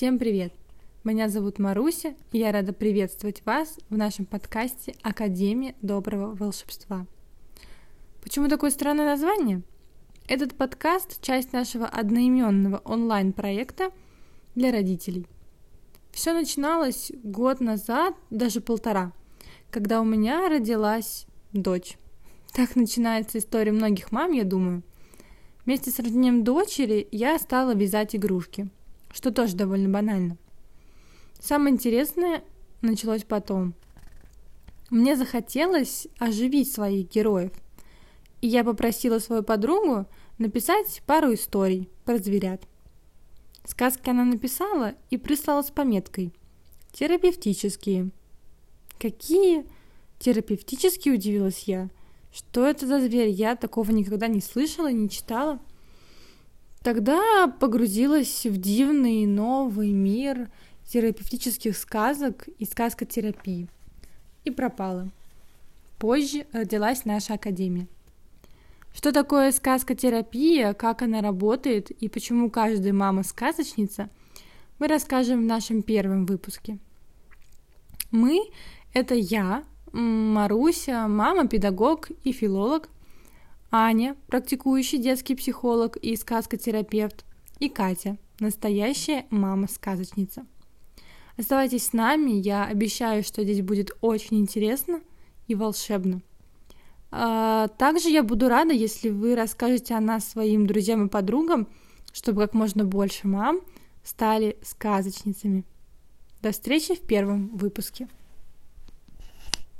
Всем привет! Меня зовут Маруся, и я рада приветствовать вас в нашем подкасте Академия доброго волшебства. Почему такое странное название? Этот подкаст – часть нашего одноименного онлайн-проекта для родителей. Все начиналось год назад, даже полтора, когда у меня родилась дочь. Так начинается история многих мам, я думаю. Вместе с рождением дочери я стала вязать игрушки, что тоже довольно банально. Самое интересное началось потом. Мне захотелось оживить своих героев, и я попросила свою подругу написать пару историй про зверят. Сказки она написала и прислала с пометкой «Терапевтические». «Какие?» «Терапевтические?» – удивилась я – что это за зверь? Я такого никогда не слышала, не читала. Тогда погрузилась в дивный новый мир терапевтических сказок и сказкотерапии. И пропала. Позже родилась наша академия. Что такое сказкотерапия, как она работает и почему каждая мама сказочница, мы расскажем в нашем первом выпуске. Мы — это я, Маруся, мама, педагог и филолог, Аня, практикующий детский психолог и сказкотерапевт, и Катя, настоящая мама-сказочница. Оставайтесь с нами, я обещаю, что здесь будет очень интересно и волшебно. А, также я буду рада, если вы расскажете о нас своим друзьям и подругам, чтобы как можно больше мам стали сказочницами. До встречи в первом выпуске.